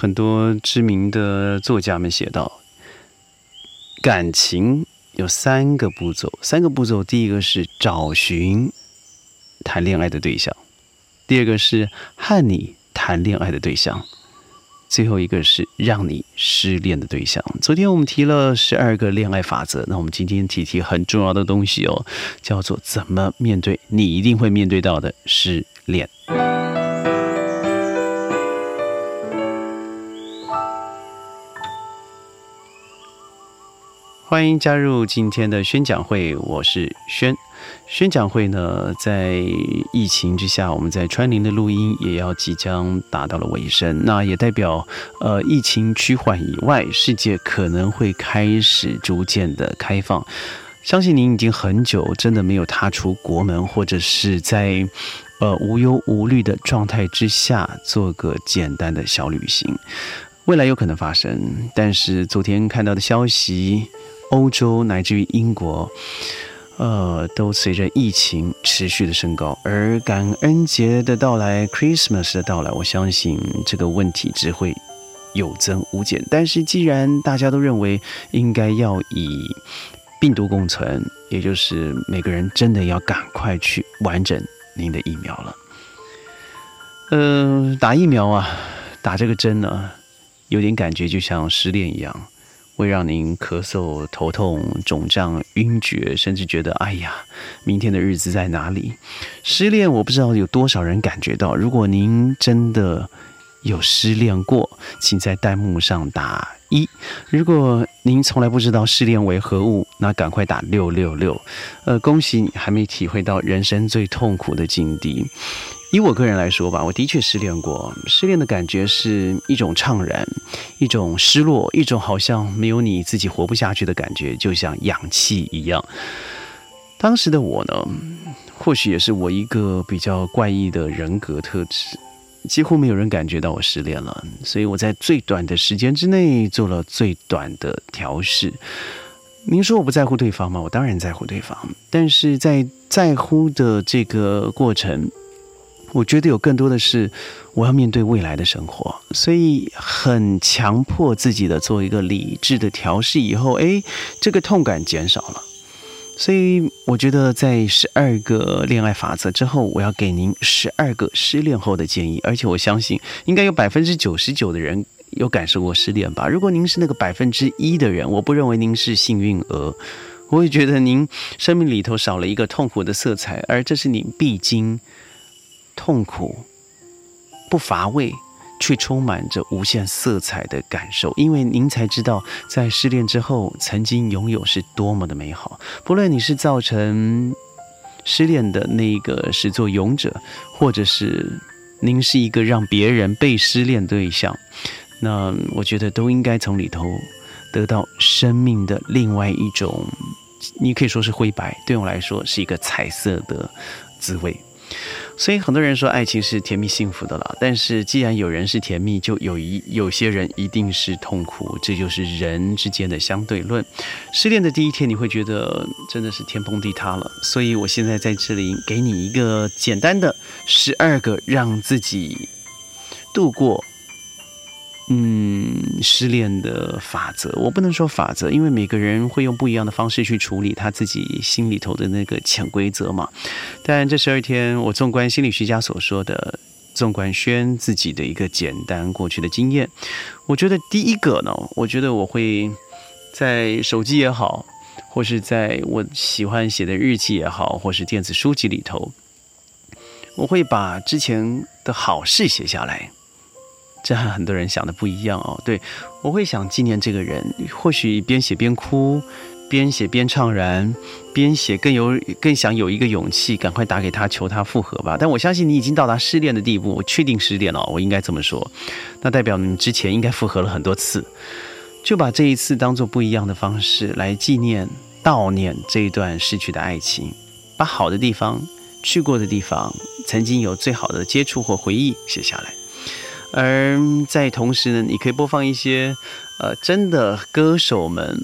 很多知名的作家们写道，感情有三个步骤，三个步骤，第一个是找寻谈恋爱的对象，第二个是和你谈恋爱的对象，最后一个是让你失恋的对象。昨天我们提了十二个恋爱法则，那我们今天提提很重要的东西哦，叫做怎么面对你一定会面对到的失恋。欢迎加入今天的宣讲会，我是宣。宣讲会呢，在疫情之下，我们在川林的录音也要即将达到了尾声。那也代表，呃，疫情趋缓以外，世界可能会开始逐渐的开放。相信您已经很久真的没有踏出国门，或者是在呃无忧无虑的状态之下做个简单的小旅行。未来有可能发生，但是昨天看到的消息。欧洲乃至于英国，呃，都随着疫情持续的升高，而感恩节的到来，Christmas 的到来，我相信这个问题只会有增无减。但是，既然大家都认为应该要以病毒共存，也就是每个人真的要赶快去完整您的疫苗了。嗯，打疫苗啊，打这个针呢，有点感觉就像失恋一样。会让您咳嗽、头痛、肿胀、晕厥，甚至觉得哎呀，明天的日子在哪里？失恋，我不知道有多少人感觉到。如果您真的有失恋过，请在弹幕上打一；如果您从来不知道失恋为何物，那赶快打六六六。呃，恭喜你还没体会到人生最痛苦的境地。以我个人来说吧，我的确失恋过。失恋的感觉是一种怅然，一种失落，一种好像没有你自己活不下去的感觉，就像氧气一样。当时的我呢，或许也是我一个比较怪异的人格特质，几乎没有人感觉到我失恋了。所以我在最短的时间之内做了最短的调试。您说我不在乎对方吗？我当然在乎对方，但是在在乎的这个过程。我觉得有更多的是，我要面对未来的生活，所以很强迫自己的做一个理智的调试。以后，哎，这个痛感减少了。所以，我觉得在十二个恋爱法则之后，我要给您十二个失恋后的建议。而且，我相信应该有百分之九十九的人有感受过失恋吧。如果您是那个百分之一的人，我不认为您是幸运儿，我也觉得您生命里头少了一个痛苦的色彩，而这是你必经。痛苦不乏味，却充满着无限色彩的感受。因为您才知道，在失恋之后，曾经拥有是多么的美好。不论你是造成失恋的那一个始作俑者，或者是您是一个让别人被失恋对象，那我觉得都应该从里头得到生命的另外一种，你可以说是灰白，对我来说是一个彩色的滋味。所以很多人说爱情是甜蜜幸福的了，但是既然有人是甜蜜，就有一有些人一定是痛苦，这就是人之间的相对论。失恋的第一天，你会觉得真的是天崩地塌了。所以我现在在这里给你一个简单的十二个让自己度过。嗯，失恋的法则，我不能说法则，因为每个人会用不一样的方式去处理他自己心里头的那个潜规则嘛。但这十二天，我纵观心理学家所说的，纵观轩自己的一个简单过去的经验，我觉得第一个呢，我觉得我会在手机也好，或是在我喜欢写的日记也好，或是电子书籍里头，我会把之前的好事写下来。这和很多人想的不一样哦。对我会想纪念这个人，或许边写边哭，边写边怅然，边写更有更想有一个勇气，赶快打给他求他复合吧。但我相信你已经到达失恋的地步，我确定失恋了，我应该这么说。那代表你之前应该复合了很多次，就把这一次当做不一样的方式来纪念、悼念这一段失去的爱情，把好的地方、去过的地方、曾经有最好的接触或回忆写下来。而在同时呢，你可以播放一些，呃，真的歌手们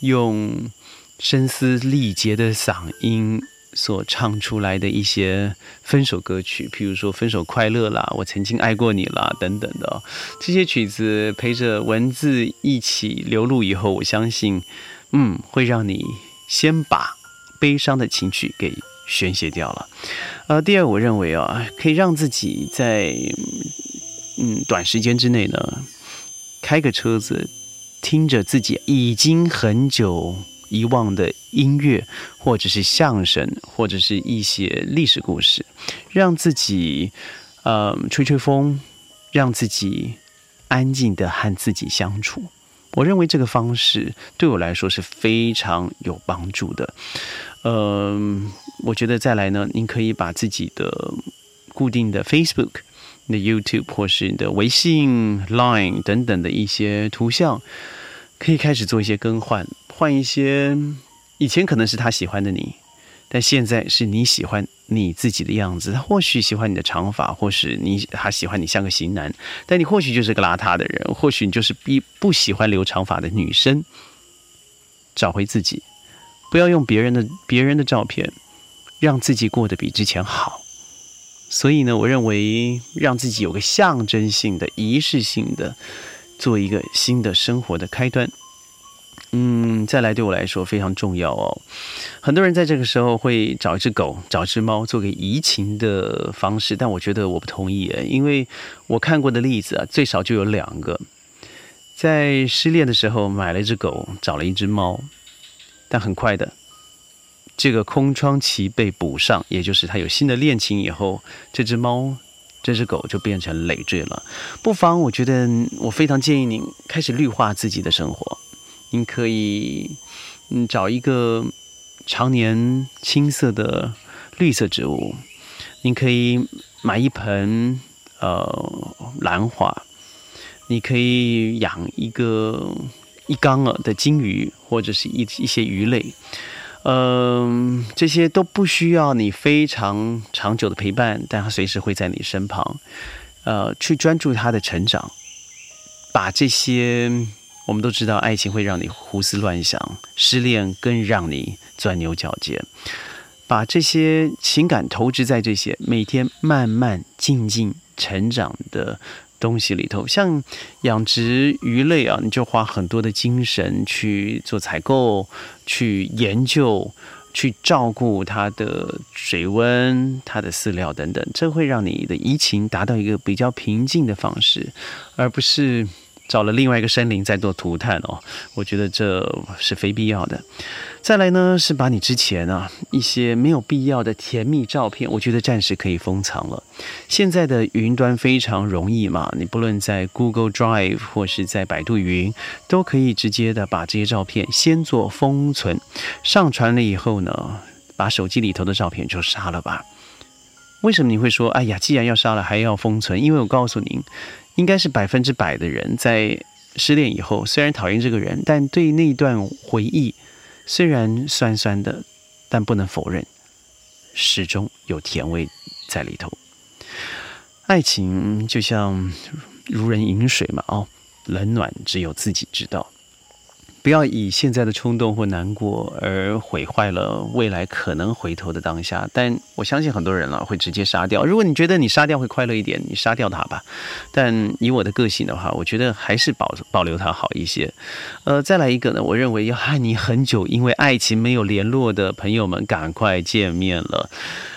用声嘶力竭的嗓音所唱出来的一些分手歌曲，譬如说《分手快乐》啦，《我曾经爱过你》啦等等的这些曲子，陪着文字一起流露以后，我相信，嗯，会让你先把悲伤的情绪给宣泄掉了。呃，第二，我认为啊，可以让自己在嗯短时间之内呢，开个车子，听着自己已经很久。遗忘的音乐，或者是相声，或者是一些历史故事，让自己呃吹吹风，让自己安静的和自己相处。我认为这个方式对我来说是非常有帮助的。嗯，我觉得再来呢，您可以把自己的固定的 Facebook、的 YouTube 或是你的微信、Line 等等的一些图像，可以开始做一些更换。换一些，以前可能是他喜欢的你，但现在是你喜欢你自己的样子。他或许喜欢你的长发，或是你他喜欢你像个型男，但你或许就是个邋遢的人，或许你就是不不喜欢留长发的女生。找回自己，不要用别人的别人的照片，让自己过得比之前好。所以呢，我认为让自己有个象征性的、仪式性的，做一个新的生活的开端。嗯，再来对我来说非常重要哦。很多人在这个时候会找一只狗、找只猫做个移情的方式，但我觉得我不同意诶，因为我看过的例子啊，最少就有两个，在失恋的时候买了一只狗，找了一只猫，但很快的，这个空窗期被补上，也就是他有新的恋情以后，这只猫、这只狗就变成累赘了。不妨，我觉得我非常建议您开始绿化自己的生活。您可以，嗯，找一个常年青色的绿色植物。您可以买一盆呃兰花。你可以养一个一缸啊的金鱼，或者是一一些鱼类。嗯，这些都不需要你非常长久的陪伴，但它随时会在你身旁。呃，去专注它的成长，把这些。我们都知道，爱情会让你胡思乱想，失恋更让你钻牛角尖。把这些情感投掷在这些每天慢慢静静成长的东西里头，像养殖鱼类啊，你就花很多的精神去做采购、去研究、去照顾它的水温、它的饲料等等，这会让你的移情达到一个比较平静的方式，而不是。找了另外一个森林在做涂炭哦，我觉得这是非必要的。再来呢，是把你之前啊一些没有必要的甜蜜照片，我觉得暂时可以封藏了。现在的云端非常容易嘛，你不论在 Google Drive 或是在百度云，都可以直接的把这些照片先做封存，上传了以后呢，把手机里头的照片就杀了吧。为什么你会说，哎呀，既然要杀了，还要封存？因为我告诉您。应该是百分之百的人在失恋以后，虽然讨厌这个人，但对那段回忆虽然酸酸的，但不能否认，始终有甜味在里头。爱情就像如人饮水嘛，哦，冷暖只有自己知道。不要以现在的冲动或难过而毁坏了未来可能回头的当下。但我相信很多人了会直接杀掉。如果你觉得你杀掉会快乐一点，你杀掉他吧。但以我的个性的话，我觉得还是保保留他好一些。呃，再来一个呢，我认为要和你很久因为爱情没有联络的朋友们赶快见面了。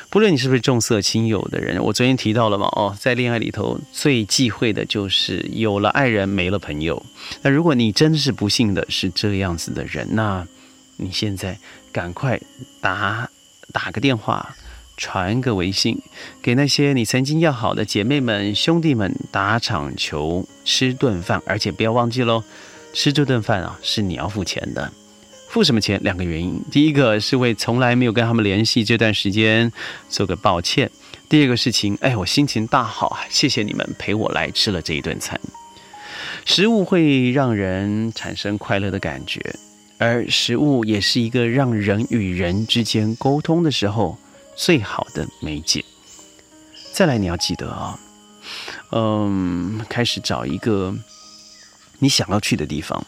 不论你是不是重色轻友的人，我昨天提到了嘛，哦，在恋爱里头最忌讳的就是有了爱人没了朋友。那如果你真是不幸的是这样子的人，那你现在赶快打打个电话，传个微信，给那些你曾经要好的姐妹们、兄弟们打场球、吃顿饭，而且不要忘记喽，吃这顿饭啊是你要付钱的。付什么钱？两个原因。第一个是为从来没有跟他们联系这段时间做个抱歉。第二个事情，哎，我心情大好啊，谢谢你们陪我来吃了这一顿餐。食物会让人产生快乐的感觉，而食物也是一个让人与人之间沟通的时候最好的媒介。再来，你要记得啊，嗯，开始找一个你想要去的地方。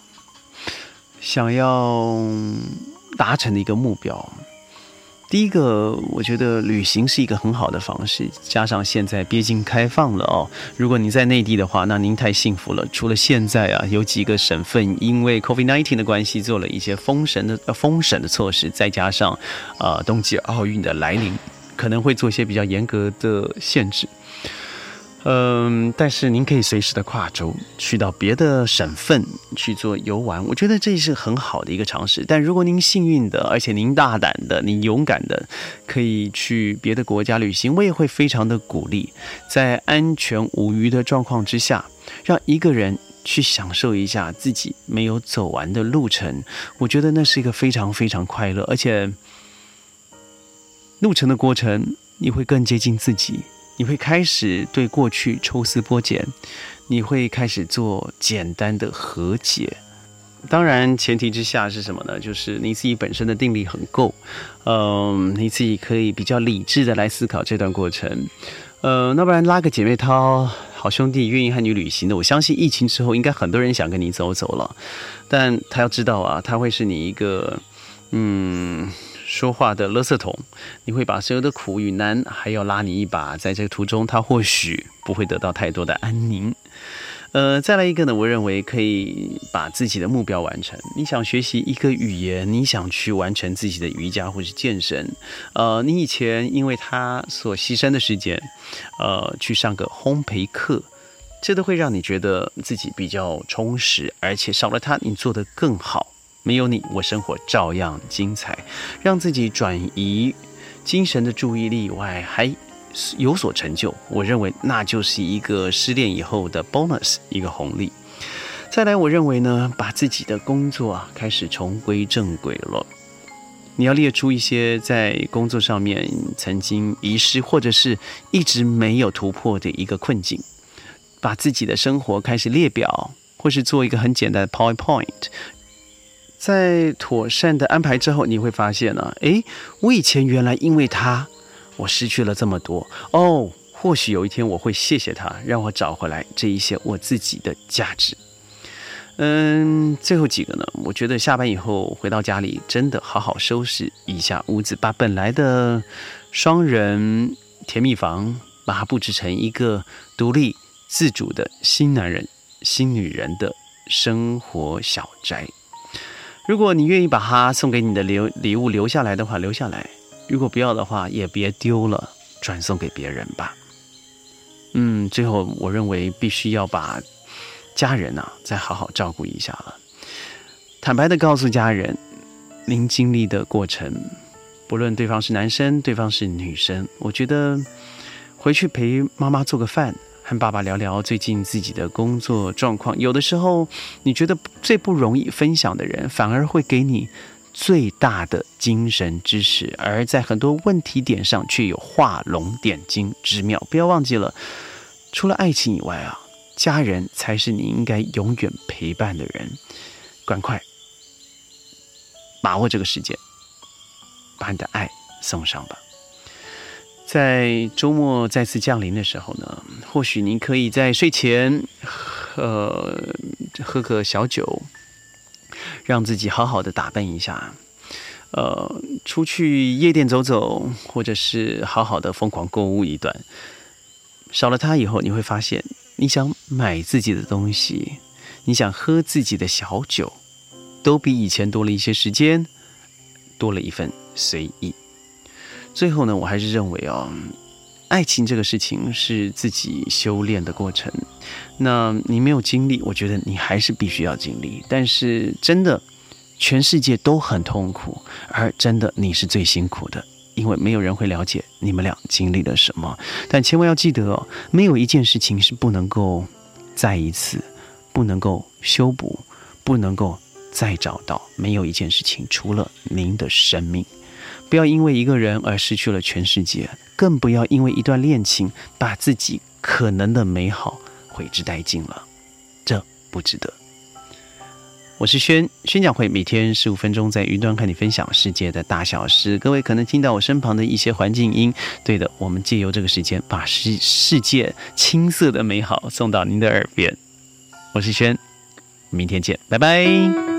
想要达成的一个目标，第一个，我觉得旅行是一个很好的方式，加上现在边境开放了哦。如果您在内地的话，那您太幸福了。除了现在啊，有几个省份因为 COVID-19 的关系做了一些封神的封省的措施，再加上呃冬季奥运的来临，可能会做一些比较严格的限制。嗯，但是您可以随时的跨州去到别的省份去做游玩，我觉得这是很好的一个尝试。但如果您幸运的，而且您大胆的、您勇敢的，可以去别的国家旅行，我也会非常的鼓励，在安全无虞的状况之下，让一个人去享受一下自己没有走完的路程。我觉得那是一个非常非常快乐，而且路程的过程你会更接近自己。你会开始对过去抽丝剥茧，你会开始做简单的和解。当然，前提之下是什么呢？就是你自己本身的定力很够，嗯，你自己可以比较理智的来思考这段过程。呃，那不然拉个姐妹淘，好兄弟愿意和你旅行的，我相信疫情之后应该很多人想跟你走走了。但他要知道啊，他会是你一个，嗯。说话的垃圾桶，你会把所有的苦与难还要拉你一把，在这个途中，他或许不会得到太多的安宁。呃，再来一个呢，我认为可以把自己的目标完成。你想学习一个语言，你想去完成自己的瑜伽或是健身，呃，你以前因为他所牺牲的时间，呃，去上个烘焙课，这都会让你觉得自己比较充实，而且少了他，你做得更好。没有你，我生活照样精彩。让自己转移精神的注意力以外，还有所成就。我认为那就是一个失恋以后的 bonus，一个红利。再来，我认为呢，把自己的工作啊开始重归正轨了。你要列出一些在工作上面曾经遗失或者是一直没有突破的一个困境，把自己的生活开始列表，或是做一个很简单的 PowerPoint。在妥善的安排之后，你会发现呢，诶，我以前原来因为他，我失去了这么多哦。或许有一天我会谢谢他，让我找回来这一些我自己的价值。嗯，最后几个呢，我觉得下班以后回到家里，真的好好收拾一下屋子，把本来的双人甜蜜房，把它布置成一个独立自主的新男人、新女人的生活小宅。如果你愿意把它送给你的留礼物留下来的话，留下来；如果不要的话，也别丢了，转送给别人吧。嗯，最后我认为必须要把家人呐再好好照顾一下了。坦白的告诉家人，您经历的过程，不论对方是男生，对方是女生，我觉得回去陪妈妈做个饭。和爸爸聊聊最近自己的工作状况。有的时候，你觉得最不容易分享的人，反而会给你最大的精神支持，而在很多问题点上却有画龙点睛之妙。不要忘记了，除了爱情以外啊，家人才是你应该永远陪伴的人。赶快把握这个时间，把你的爱送上吧。在周末再次降临的时候呢，或许您可以在睡前，呃，喝个小酒，让自己好好的打扮一下，呃，出去夜店走走，或者是好好的疯狂购物一段。少了它以后，你会发现，你想买自己的东西，你想喝自己的小酒，都比以前多了一些时间，多了一份随意。最后呢，我还是认为哦，爱情这个事情是自己修炼的过程。那你没有经历，我觉得你还是必须要经历。但是真的，全世界都很痛苦，而真的你是最辛苦的，因为没有人会了解你们俩经历了什么。但千万要记得哦，没有一件事情是不能够再一次，不能够修补，不能够再找到。没有一件事情，除了您的生命。不要因为一个人而失去了全世界，更不要因为一段恋情把自己可能的美好毁之殆尽了，这不值得。我是轩，宣讲会每天十五分钟在云端和你分享世界的大小事。各位可能听到我身旁的一些环境音，对的，我们借由这个时间把世世界青涩的美好送到您的耳边。我是轩，明天见，拜拜。